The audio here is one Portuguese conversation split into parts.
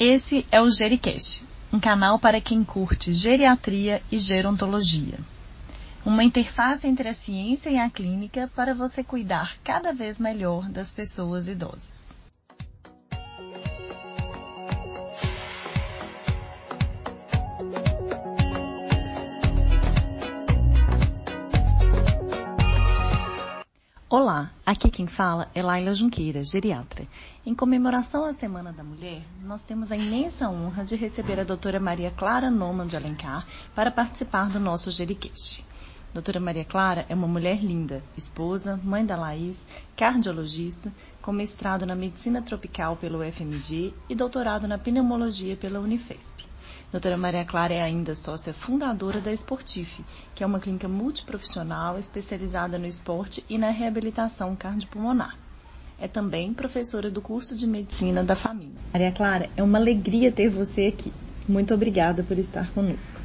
Esse é o Gericast, um canal para quem curte geriatria e gerontologia. Uma interface entre a ciência e a clínica para você cuidar cada vez melhor das pessoas idosas. Olá, aqui quem fala é Laila Junqueira, geriatra. Em comemoração à Semana da Mulher, nós temos a imensa honra de receber a doutora Maria Clara Noman de Alencar para participar do nosso Gericast. Doutora Maria Clara é uma mulher linda, esposa, mãe da Laís, cardiologista, com mestrado na Medicina Tropical pelo UFMG e doutorado na Pneumologia pela Unifesp. Doutora Maria Clara é ainda sócia fundadora da Esportif, que é uma clínica multiprofissional especializada no esporte e na reabilitação cardiopulmonar. É também professora do curso de medicina da família. Maria Clara, é uma alegria ter você aqui. Muito obrigada por estar conosco.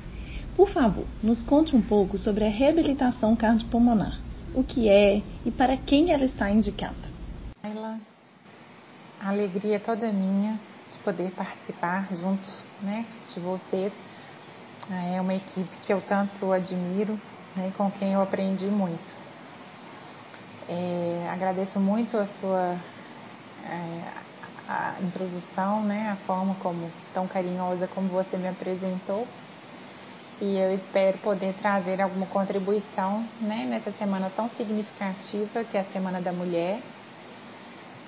Por favor, nos conte um pouco sobre a reabilitação cardiopulmonar. O que é e para quem ela está indicada? Ela, a alegria é toda minha de poder participar junto né, de vocês. É uma equipe que eu tanto admiro né, com quem eu aprendi muito. É, agradeço muito a sua é, a introdução, né, a forma como tão carinhosa como você me apresentou. E eu espero poder trazer alguma contribuição né, nessa semana tão significativa que é a Semana da Mulher,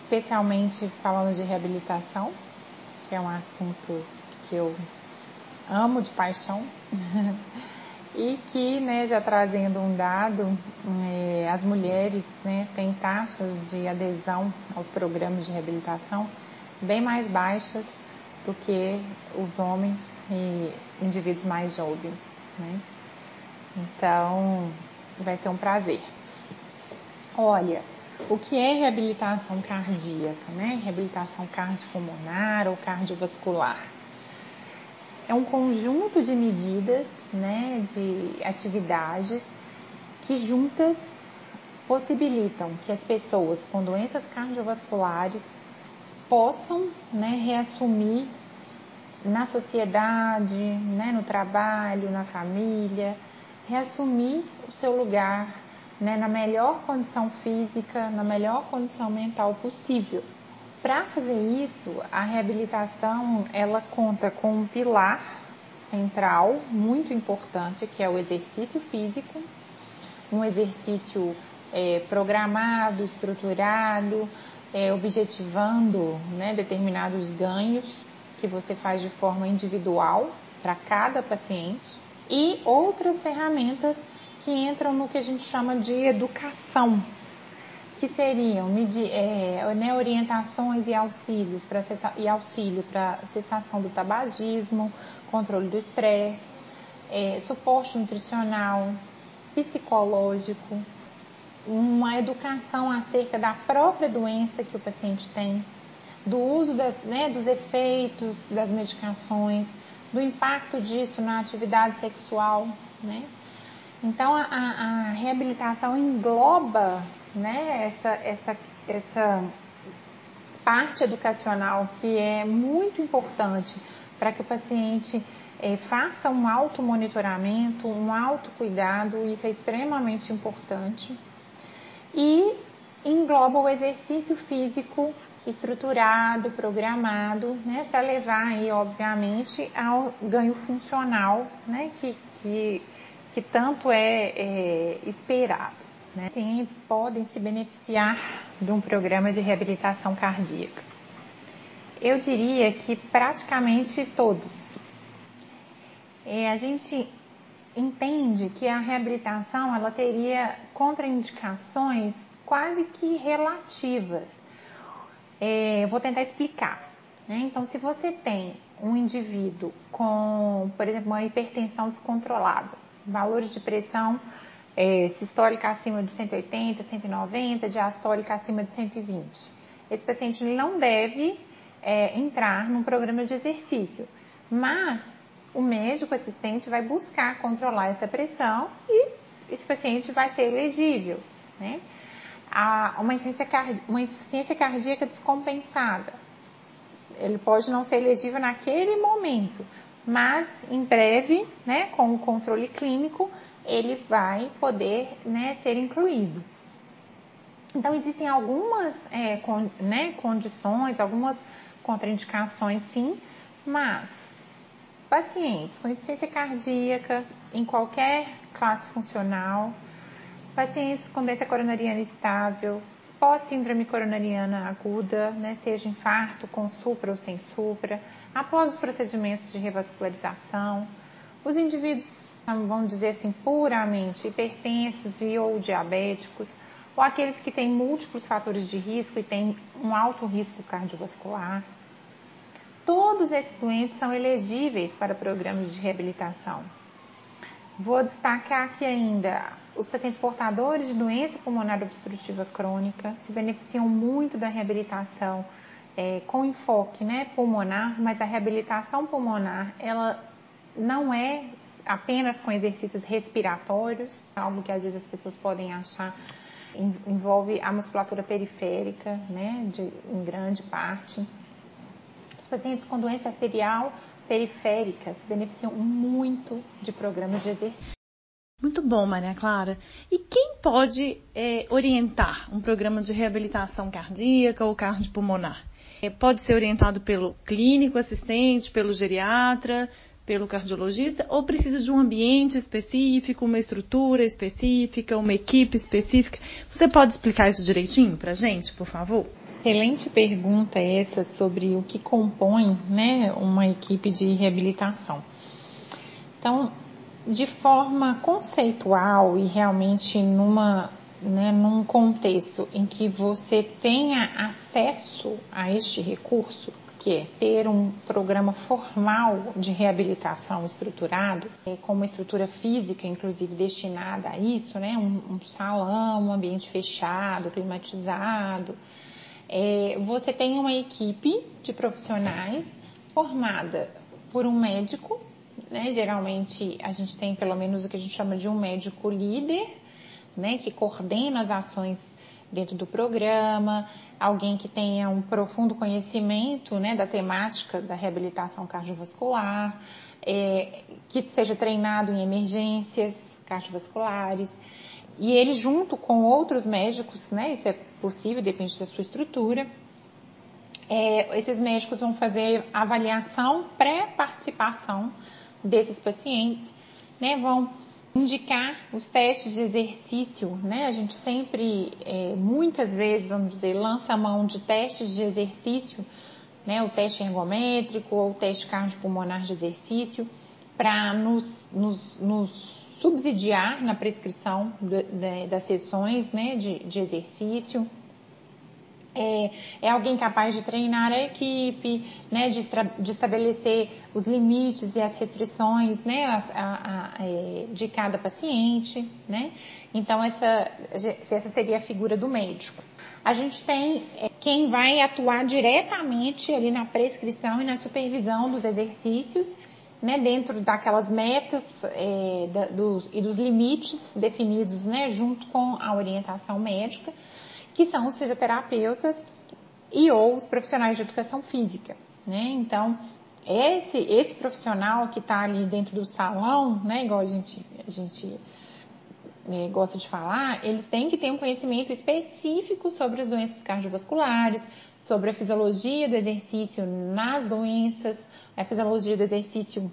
especialmente falando de reabilitação, que é um assunto que eu amo de paixão. e que, né, já trazendo um dado, é, as mulheres né, têm taxas de adesão aos programas de reabilitação bem mais baixas do que os homens e indivíduos mais jovens. Né? Então, vai ser um prazer. Olha, o que é reabilitação cardíaca, né? Reabilitação cardiopulmonar ou cardiovascular? É um conjunto de medidas, né, de atividades que juntas possibilitam que as pessoas com doenças cardiovasculares possam né, reassumir na sociedade, né, no trabalho, na família, reassumir o seu lugar né, na melhor condição física, na melhor condição mental possível. Para fazer isso, a reabilitação ela conta com um pilar central muito importante que é o exercício físico, um exercício é, programado, estruturado, é, objetivando né, determinados ganhos que você faz de forma individual para cada paciente e outras ferramentas que entram no que a gente chama de educação, que seriam é, né, orientações e auxílios para e auxílio para cessação do tabagismo, controle do estresse, é, suporte nutricional, psicológico, uma educação acerca da própria doença que o paciente tem, do uso das, né, dos efeitos das medicações, do impacto disso na atividade sexual, né? Então a, a reabilitação engloba né, essa, essa, essa parte educacional que é muito importante para que o paciente é, faça um automonitoramento, um autocuidado, isso é extremamente importante. E engloba o exercício físico estruturado, programado, né, para levar aí, obviamente, ao ganho funcional, né, que, que, que tanto é, é esperado. Né? Pacientes podem se beneficiar de um programa de reabilitação cardíaca. Eu diria que praticamente todos. É, a gente entende que a reabilitação ela teria contraindicações quase que relativas. É, vou tentar explicar. Né? Então, se você tem um indivíduo com, por exemplo, uma hipertensão descontrolada, valores de pressão é, sistólica acima de 180, 190, diastólica acima de 120. Esse paciente não deve é, entrar num programa de exercício, mas o médico assistente vai buscar controlar essa pressão e esse paciente vai ser elegível. Né? uma, insuficiência uma insuficiência cardíaca descompensada. ele pode não ser elegível naquele momento, mas em breve, né, com o controle clínico, ele vai poder né, ser incluído. Então, existem algumas é, con, né, condições, algumas contraindicações, sim, mas pacientes com insuficiência cardíaca em qualquer classe funcional, pacientes com doença coronariana estável, pós-síndrome coronariana aguda, né, seja infarto com supra ou sem supra, após os procedimentos de revascularização, os indivíduos, vamos dizer assim, puramente hipertensos e ou diabéticos, ou aqueles que têm múltiplos fatores de risco e têm um alto risco cardiovascular. Todos esses doentes são elegíveis para programas de reabilitação. Vou destacar aqui ainda os pacientes portadores de doença pulmonar obstrutiva crônica se beneficiam muito da reabilitação é, com enfoque né, pulmonar, mas a reabilitação pulmonar ela não é apenas com exercícios respiratórios, algo que às vezes as pessoas podem achar envolve a musculatura periférica, né, de, em grande parte. Os pacientes com doença arterial periférica se beneficiam muito de programas de exercício. Muito bom, Maria Clara. E quem pode é, orientar um programa de reabilitação cardíaca ou cardiopulmonar? É, pode ser orientado pelo clínico assistente, pelo geriatra, pelo cardiologista, ou precisa de um ambiente específico, uma estrutura específica, uma equipe específica? Você pode explicar isso direitinho para gente, por favor? Excelente pergunta essa sobre o que compõe né, uma equipe de reabilitação. Então, de forma conceitual e realmente numa, né, num contexto em que você tenha acesso a este recurso, que é ter um programa formal de reabilitação estruturado, é, com uma estrutura física, inclusive, destinada a isso, né, um, um salão, um ambiente fechado, climatizado, é, você tem uma equipe de profissionais formada por um médico né? Geralmente a gente tem pelo menos o que a gente chama de um médico líder, né? Que coordena as ações dentro do programa, alguém que tenha um profundo conhecimento né, da temática da reabilitação cardiovascular, é, que seja treinado em emergências cardiovasculares, e ele junto com outros médicos, né, isso é possível, depende da sua estrutura, é, esses médicos vão fazer avaliação pré-participação desses pacientes, né, vão indicar os testes de exercício, né? A gente sempre, é, muitas vezes, vamos dizer, lança a mão de testes de exercício, né? O teste ergométrico ou o teste cardiopulmonar de exercício, para nos, nos, nos, subsidiar na prescrição de, de, das sessões, né? De, de exercício é, é, alguém capaz de treinar a equipe, né, de, de, estabelecer os limites e as restrições né, a, a, a, é, de cada paciente. Né? Então, essa, essa seria a figura do médico. A gente tem é, quem vai atuar diretamente ali na prescrição e na supervisão dos exercícios, né, dentro daquelas metas é, da, dos, e dos limites definidos né, junto com a orientação médica que são os fisioterapeutas e ou os profissionais de educação física, né? Então, esse, esse profissional que está ali dentro do salão, né, igual a gente, a gente é, gosta de falar, eles têm que ter um conhecimento específico sobre as doenças cardiovasculares, sobre a fisiologia do exercício nas doenças, a fisiologia do exercício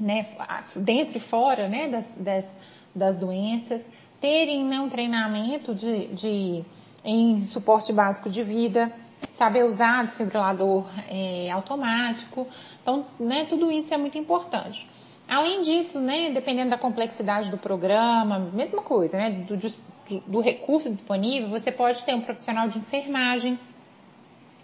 né, dentro e fora né, das, das, das doenças, terem né, um treinamento de, de em suporte básico de vida, saber usar desfibrilador é, automático. Então, né, tudo isso é muito importante. Além disso, né, dependendo da complexidade do programa, mesma coisa, né, do, do, do recurso disponível, você pode ter um profissional de enfermagem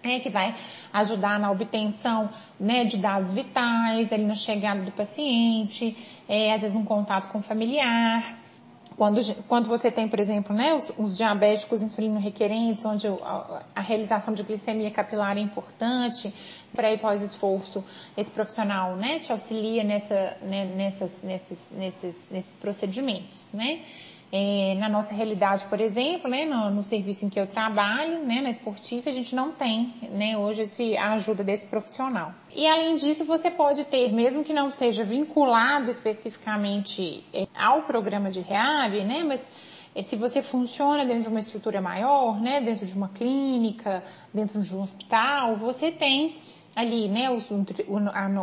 é, que vai ajudar na obtenção né, de dados vitais, ali na chegada do paciente, é, às vezes um contato com o familiar. Quando, quando você tem, por exemplo, né, os, os diabéticos insulino requerentes, onde a, a, realização de glicemia capilar é importante, para e pós-esforço, esse profissional né, te auxilia nessa, né, nessas, nesses, nesses, nesses procedimentos. Né? É, na nossa realidade, por exemplo, né, no, no, serviço em que eu trabalho, né, na esportiva, a gente não tem né, hoje esse, a ajuda desse profissional. E além disso, você pode ter, mesmo que não seja vinculado especificamente é, ao programa de REAB, né, mas é, se você funciona dentro de uma estrutura maior, né, dentro de uma clínica, dentro de um hospital, você tem ali, né, os,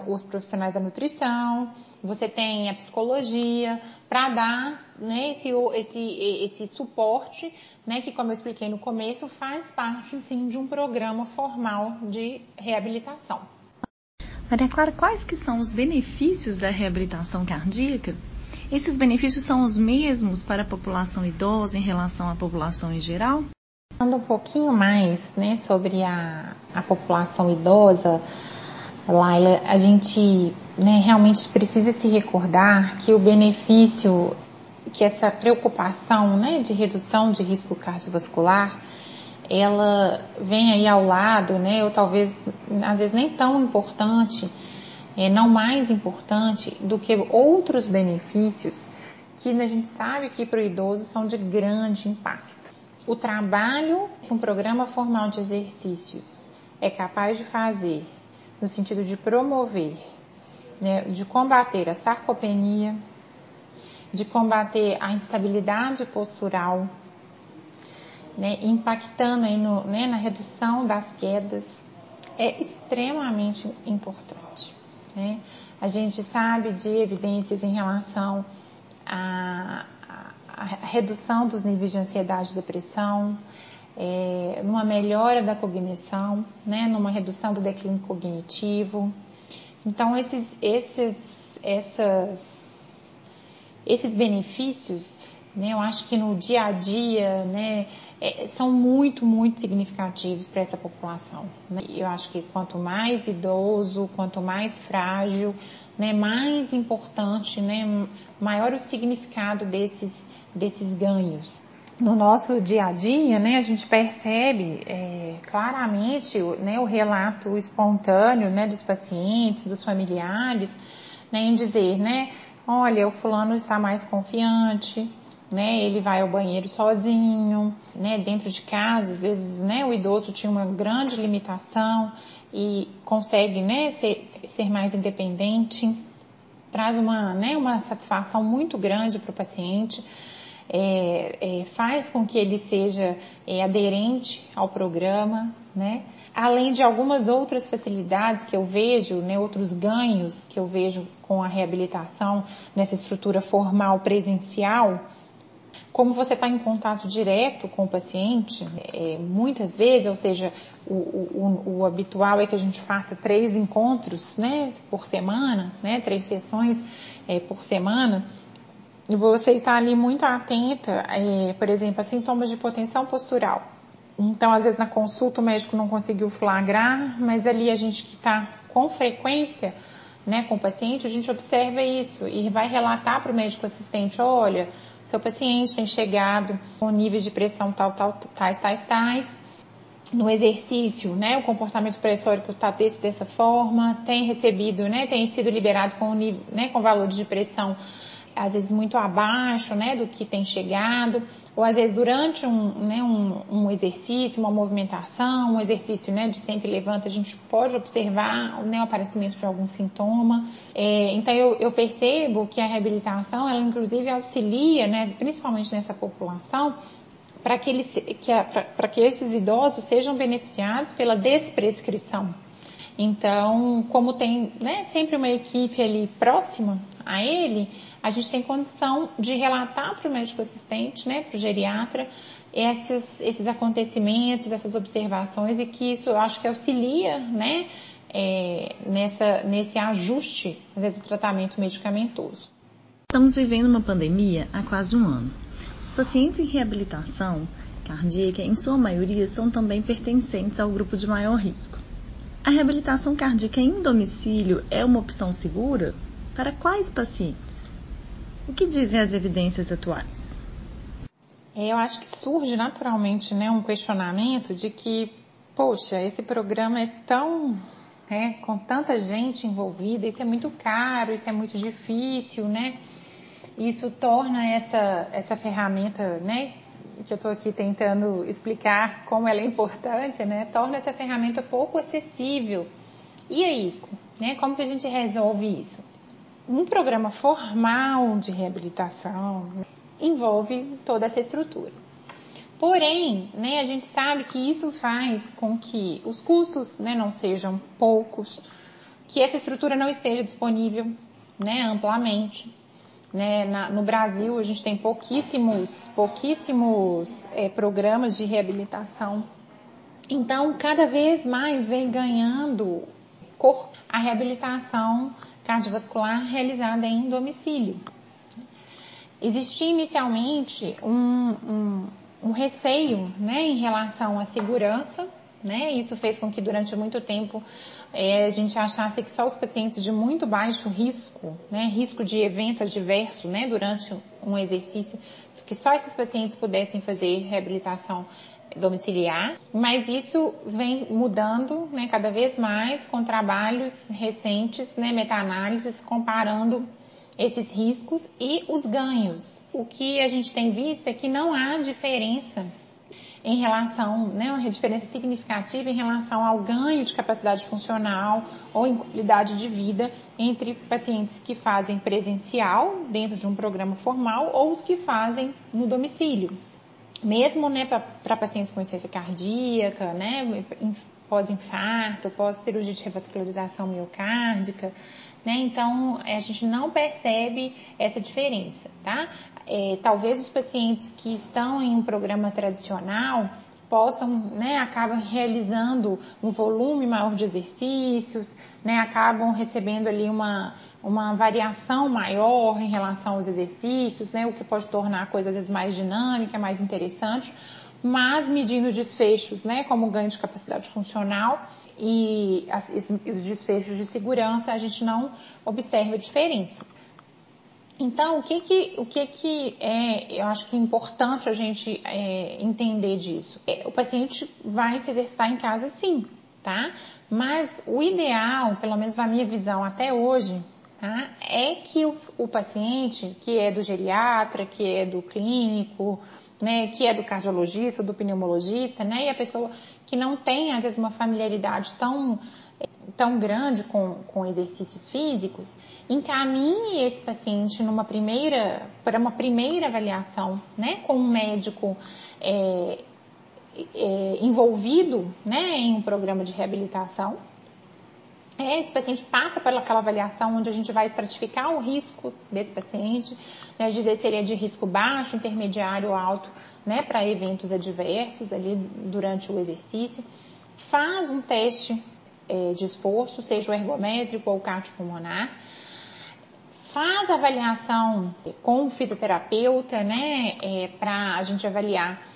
os profissionais da nutrição, você tem a psicologia para dar né, esse, esse, esse suporte, né, que como eu expliquei no começo, faz parte sim de um programa formal de reabilitação. Maria Clara, quais que são os benefícios da reabilitação cardíaca? Esses benefícios são os mesmos para a população idosa em relação à população em geral? Falando um pouquinho mais né, sobre a, a população idosa, Laila, a gente né, realmente precisa se recordar que o benefício, que essa preocupação né, de redução de risco cardiovascular, ela vem aí ao lado, né, ou talvez às vezes nem tão importante, é, não mais importante do que outros benefícios que a gente sabe que para o idoso são de grande impacto. O trabalho que um programa formal de exercícios é capaz de fazer no sentido de promover, né, de combater a sarcopenia, de combater a instabilidade postural, né, impactando aí no, né, na redução das quedas, é extremamente importante. Né? A gente sabe de evidências em relação à, à, à redução dos níveis de ansiedade e depressão, é, numa melhora da cognição, né, numa redução do declínio cognitivo. Então, esses, esses, essas, esses benefícios, né, eu acho que no dia a dia, né, é, são muito, muito significativos para essa população. Né? Eu acho que quanto mais idoso, quanto mais frágil, né, mais importante, né, maior o significado desses, desses ganhos no nosso dia a dia, né, a gente percebe é, claramente né, o relato espontâneo né, dos pacientes, dos familiares, né, em dizer, né, olha, o fulano está mais confiante, né, ele vai ao banheiro sozinho, né, dentro de casa, às vezes, né, o idoso tinha uma grande limitação e consegue, né, ser, ser mais independente, traz uma, né, uma satisfação muito grande para o paciente é, é, faz com que ele seja é, aderente ao programa, né? Além de algumas outras facilidades que eu vejo, né, outros ganhos que eu vejo com a reabilitação nessa estrutura formal presencial, como você está em contato direto com o paciente, é, muitas vezes, ou seja, o, o, o, habitual é que a gente faça três encontros né, por semana, né, três sessões é, por semana você está ali muito atenta, é, por exemplo, a sintomas de hipotensão postural. Então, às vezes na consulta o médico não conseguiu flagrar, mas ali a gente que está com frequência né, com o paciente, a gente observa isso e vai relatar para o médico assistente, olha, seu paciente tem chegado com níveis de pressão tal, tal, tais, tais, tais. No exercício, né, o comportamento pressórico está desse, dessa forma, tem recebido, né, tem sido liberado com, né, com valores de pressão às vezes muito abaixo, né, do que tem chegado, ou às vezes durante um, né, um, um exercício, uma movimentação, um exercício, né, de e levanta, a gente pode observar, né, o aparecimento de algum sintoma. É, então eu, eu, percebo que a reabilitação, ela inclusive auxilia, né, principalmente nessa população, para que, eles, que, que esses idosos sejam beneficiados pela desprescrição. Então, como tem né, sempre uma equipe ali próxima a ele, a gente tem condição de relatar para o médico assistente, né, para o geriatra, esses, esses acontecimentos, essas observações e que isso eu acho que auxilia, né, é, nessa, nesse ajuste, às vezes, do tratamento medicamentoso. Estamos vivendo uma pandemia há quase um ano. Os pacientes em reabilitação cardíaca, em sua maioria, são também pertencentes ao grupo de maior risco. A reabilitação cardíaca em domicílio é uma opção segura? Para quais pacientes? O que dizem as evidências atuais? É, eu acho que surge naturalmente né, um questionamento de que, poxa, esse programa é tão. Né, com tanta gente envolvida, isso é muito caro, isso é muito difícil, né? isso torna essa, essa ferramenta, né, que eu estou aqui tentando explicar como ela é importante, né, torna essa ferramenta pouco acessível. E aí, né, como que a gente resolve isso? Um programa formal de reabilitação envolve toda essa estrutura. Porém, né, a gente sabe que isso faz com que os custos né, não sejam poucos, que essa estrutura não esteja disponível né, amplamente. Né? Na, no Brasil, a gente tem pouquíssimos, pouquíssimos é, programas de reabilitação. Então, cada vez mais vem ganhando cor a reabilitação cardiovascular realizada em domicílio. Existia inicialmente um, um, um receio né, em relação à segurança, né? Isso fez com que durante muito tempo é, a gente achasse que só os pacientes de muito baixo risco, né, risco de evento adverso, né, durante um exercício, que só esses pacientes pudessem fazer reabilitação domiciliar, mas isso vem mudando, né, cada vez mais com trabalhos recentes, né, meta-análises comparando esses riscos e os ganhos. O que a gente tem visto é que não há diferença em relação, né, uma diferença significativa em relação ao ganho de capacidade funcional ou em qualidade de vida entre pacientes que fazem presencial dentro de um programa formal ou os que fazem no domicílio. Mesmo né, para pacientes com insuficiência cardíaca, né, pós-infarto, pós-cirurgia de revascularização miocárdica, né? Então, a gente não percebe essa diferença, tá? é, talvez os pacientes que estão em um programa tradicional possam, né, acabam realizando um volume maior de exercícios, né, acabam recebendo ali uma, uma variação maior em relação aos exercícios, né, o que pode tornar a coisa às vezes mais dinâmica, mais interessante, mas medindo desfechos, né, como ganho de capacidade funcional e os desfechos de segurança, a gente não observa diferença. Então, o que que, o que, que é, eu acho que é importante a gente é, entender disso? É, o paciente vai se exercitar em casa sim, tá? Mas o ideal, pelo menos na minha visão até hoje, tá? É que o, o paciente, que é do geriatra, que é do clínico, né, que é do cardiologista, do pneumologista, né, e a pessoa que não tem, às vezes, uma familiaridade tão, tão grande com, com exercícios físicos, encaminhe esse paciente numa primeira, para uma primeira avaliação, né, com um médico é, é, envolvido, né, em um programa de reabilitação. É, esse paciente passa por aquela avaliação onde a gente vai estratificar o risco desse paciente, né, dizer se ele é de risco baixo, intermediário ou alto, né, para eventos adversos ali durante o exercício. Faz um teste é, de esforço, seja o ergométrico ou o cardiopulmonar, faz avaliação com o fisioterapeuta, né, é, para a gente avaliar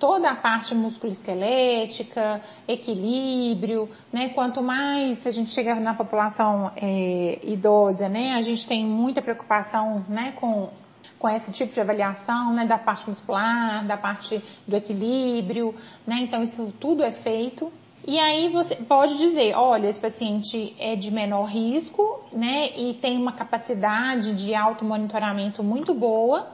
toda a parte musculoesquelética, equilíbrio, né? Quanto mais a gente chega na população é, idosa, né? A gente tem muita preocupação, né? Com, com esse tipo de avaliação, né? Da parte muscular, da parte do equilíbrio, né? Então isso tudo é feito e aí você pode dizer, olha, esse paciente é de menor risco, né, e tem uma capacidade de automonitoramento muito boa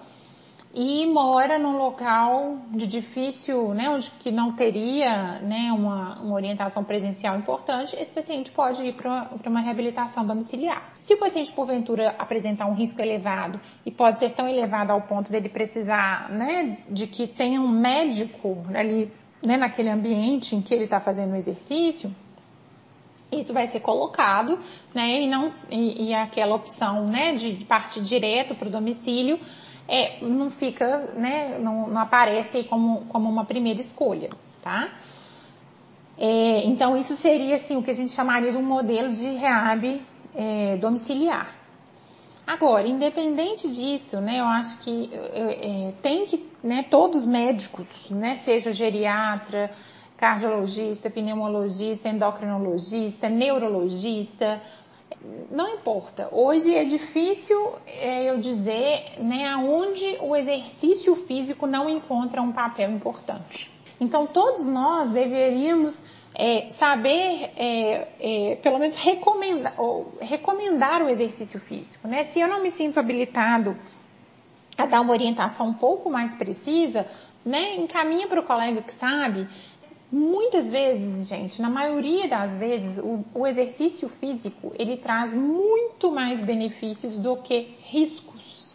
e mora num local de difícil, né, onde que não teria, né, uma, uma orientação presencial importante, esse paciente pode ir para uma reabilitação domiciliar. Se o paciente porventura apresentar um risco elevado e pode ser tão elevado ao ponto dele precisar, né, de que tenha um médico ali né, naquele ambiente em que ele está fazendo o exercício, isso vai ser colocado, né, e não e, e aquela opção, né, de partir direto para o domicílio, é, não fica, né, não, não aparece como, como uma primeira escolha, tá? É, então isso seria assim o que a gente chamaria de um modelo de reab é, domiciliar. Agora, independente disso, né, eu acho que é, tem que, né, todos os médicos, né, seja geriatra, cardiologista, pneumologista, endocrinologista, neurologista, não importa. Hoje é difícil é, eu dizer né, aonde o exercício físico não encontra um papel importante. Então, todos nós deveríamos é, saber, é, é, pelo menos recomendar, recomendar o exercício físico. Né? Se eu não me sinto habilitado a dar uma orientação um pouco mais precisa, né, encaminha para o colega que sabe. Muitas vezes, gente, na maioria das vezes, o, o exercício físico ele traz muito mais benefícios do que riscos,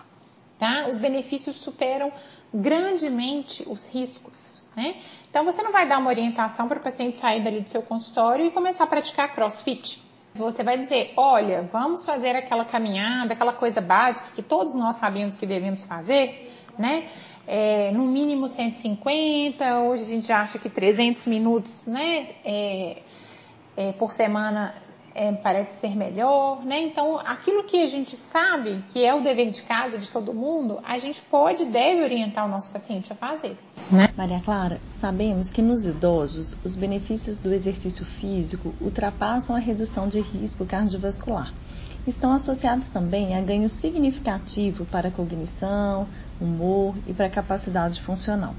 tá? Os benefícios superam grandemente os riscos, né? Então você não vai dar uma orientação para o paciente sair dali do seu consultório e começar a praticar CrossFit. Você vai dizer, olha, vamos fazer aquela caminhada, aquela coisa básica que todos nós sabemos que devemos fazer, né? É, no mínimo 150, hoje a gente acha que 300 minutos, né? É, é, por semana é, parece ser melhor, né? Então, aquilo que a gente sabe que é o dever de casa de todo mundo, a gente pode e deve orientar o nosso paciente a fazer. Né? Maria Clara, sabemos que nos idosos os benefícios do exercício físico ultrapassam a redução de risco cardiovascular. Estão associados também a ganho significativo para a cognição, humor e para a capacidade funcional.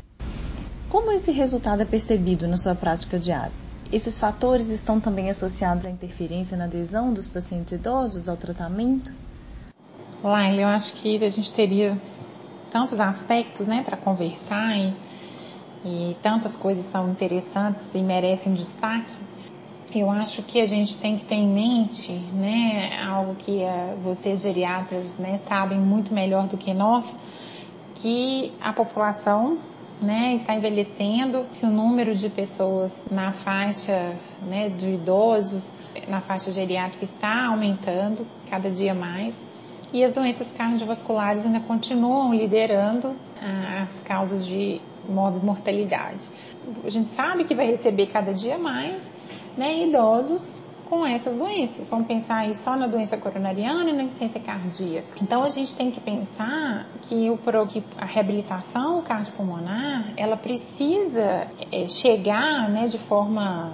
Como esse resultado é percebido na sua prática diária? Esses fatores estão também associados à interferência na adesão dos pacientes idosos ao tratamento? Laila, eu acho que a gente teria tantos aspectos né, para conversar e, e tantas coisas são interessantes e merecem destaque. Eu acho que a gente tem que ter em mente, né, algo que uh, vocês geriatras, né, sabem muito melhor do que nós, que a população né, está envelhecendo, que o número de pessoas na faixa né, de idosos, na faixa geriátrica está aumentando cada dia mais e as doenças cardiovasculares ainda continuam liderando as causas de mortalidade. A gente sabe que vai receber cada dia mais né, idosos com essas doenças. Vamos pensar aí só na doença coronariana e na insuficiência cardíaca. Então a gente tem que pensar que, o, a reabilitação cardiopulmonar ela precisa é, chegar né, de forma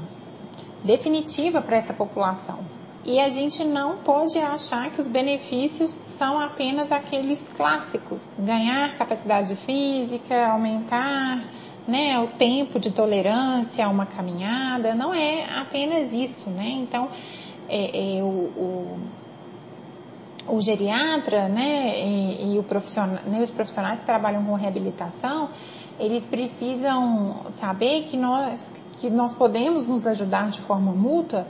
definitiva para essa população. E a gente não pode achar que os benefícios são apenas aqueles clássicos: ganhar capacidade física, aumentar né, o tempo de tolerância a uma caminhada, não é apenas isso, né? Então, é, é, o, o, o, geriatra, né, e, e o profissional, né, os profissionais que trabalham com reabilitação, eles precisam saber que nós, que nós podemos nos ajudar de forma mútua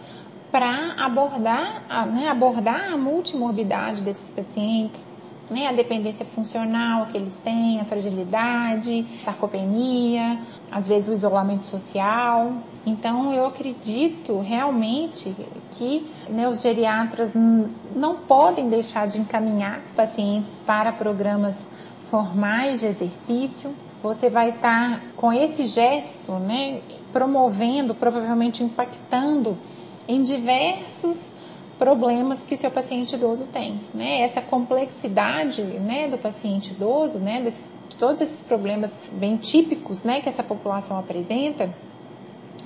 para abordar, né, abordar a multimorbidade desses pacientes, né, a dependência funcional que eles têm, a fragilidade, sarcopenia, às vezes o isolamento social. Então, eu acredito realmente que né, os geriatras não podem deixar de encaminhar pacientes para programas formais de exercício. Você vai estar com esse gesto, né, promovendo, provavelmente impactando em diversos problemas que o seu paciente idoso tem, né? Essa complexidade, né, do paciente idoso, né, desses, de todos esses problemas bem típicos, né, que essa população apresenta,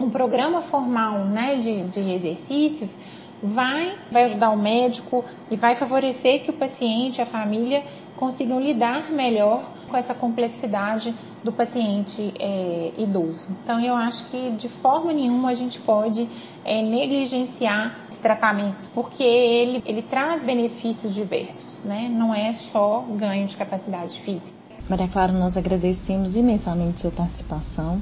um programa formal, né, de, de exercícios vai, vai ajudar o médico e vai favorecer que o paciente, a família consigam lidar melhor com essa complexidade do paciente é, idoso. Então, eu acho que de forma nenhuma a gente pode é, negligenciar tratamento, porque ele, ele traz benefícios diversos, né? Não é só ganho de capacidade física. Maria Clara, nós agradecemos imensamente sua participação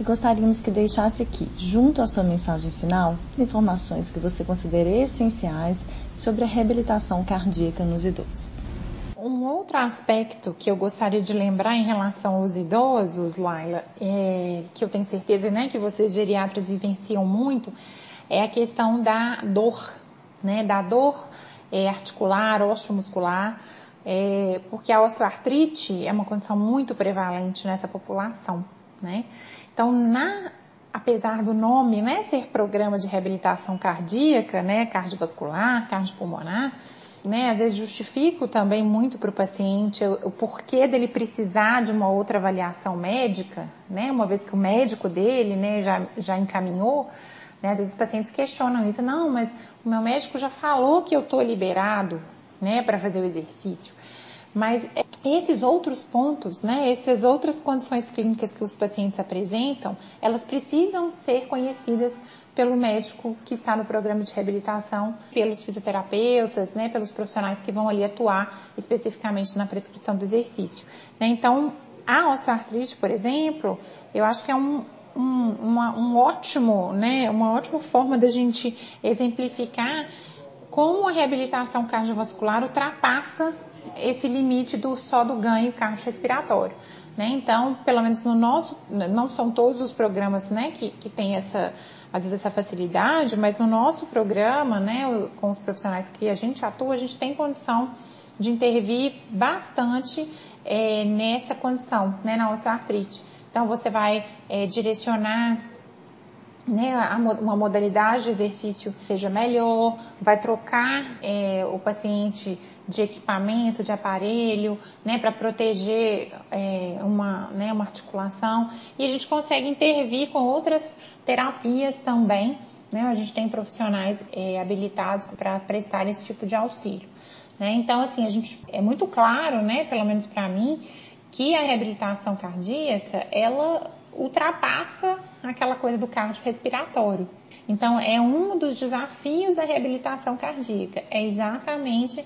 e gostaríamos que deixasse aqui, junto à sua mensagem final, informações que você considera essenciais sobre a reabilitação cardíaca nos idosos. Um outro aspecto que eu gostaria de lembrar em relação aos idosos, Laila, é, que eu tenho certeza né, que vocês geriatras vivenciam muito, é a questão da dor, né, da dor é, articular, osteomuscular, é, porque a osteoartrite é uma condição muito prevalente nessa população, né? Então, na, apesar do nome né, ser programa de reabilitação cardíaca, né, cardiovascular, cardiopulmonar, né, às vezes justifico também muito para o paciente o, porquê dele precisar de uma outra avaliação médica, né, uma vez que o médico dele né, já, já encaminhou, né, às vezes os pacientes questionam isso, não, mas o meu médico já falou que eu estou liberado né, para fazer o exercício. Mas esses outros pontos, né, essas outras condições clínicas que os pacientes apresentam, elas precisam ser conhecidas pelo médico que está no programa de reabilitação, pelos fisioterapeutas, né, pelos profissionais que vão ali atuar especificamente na prescrição do exercício. Né? Então, a osteoartrite, por exemplo, eu acho que é um, um, uma, um ótimo, né, uma ótima forma da gente exemplificar como a reabilitação cardiovascular ultrapassa esse limite do só do ganho cardiorrespiratório. Né? Então, pelo menos no nosso, não são todos os programas né, que, que têm essa, às vezes essa facilidade, mas no nosso programa, né, com os profissionais que a gente atua, a gente tem condição de intervir bastante é, nessa condição, né, na osteoartrite. Então, você vai é, direcionar né, uma modalidade de exercício seja melhor, vai trocar é, o paciente de equipamento, de aparelho, né, para proteger é, uma, né, uma articulação e a gente consegue intervir com outras terapias também. Né, a gente tem profissionais é, habilitados para prestar esse tipo de auxílio. Né? Então, assim, a gente é muito claro, né, pelo menos para mim, que a reabilitação cardíaca ela ultrapassa aquela coisa do cardiorrespiratório. Então, é um dos desafios da reabilitação cardíaca, é exatamente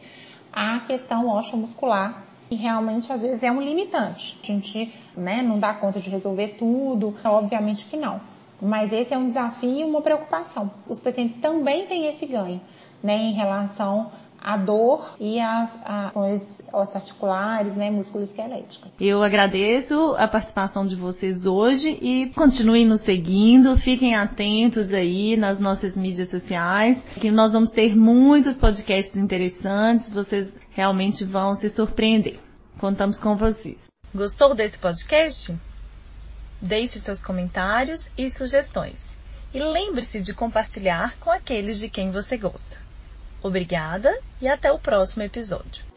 a questão osteomuscular, que realmente às vezes é um limitante. A gente né, não dá conta de resolver tudo, obviamente que não. Mas esse é um desafio e uma preocupação. Os pacientes também têm esse ganho né, em relação à dor e às ações osteoarticulares, né, músculo-esqueléticas. Eu agradeço a participação de vocês hoje e continuem nos seguindo, fiquem atentos aí nas nossas mídias sociais, que nós vamos ter muitos podcasts interessantes, vocês realmente vão se surpreender. Contamos com vocês. Gostou desse podcast? Deixe seus comentários e sugestões. E lembre-se de compartilhar com aqueles de quem você gosta. Obrigada e até o próximo episódio.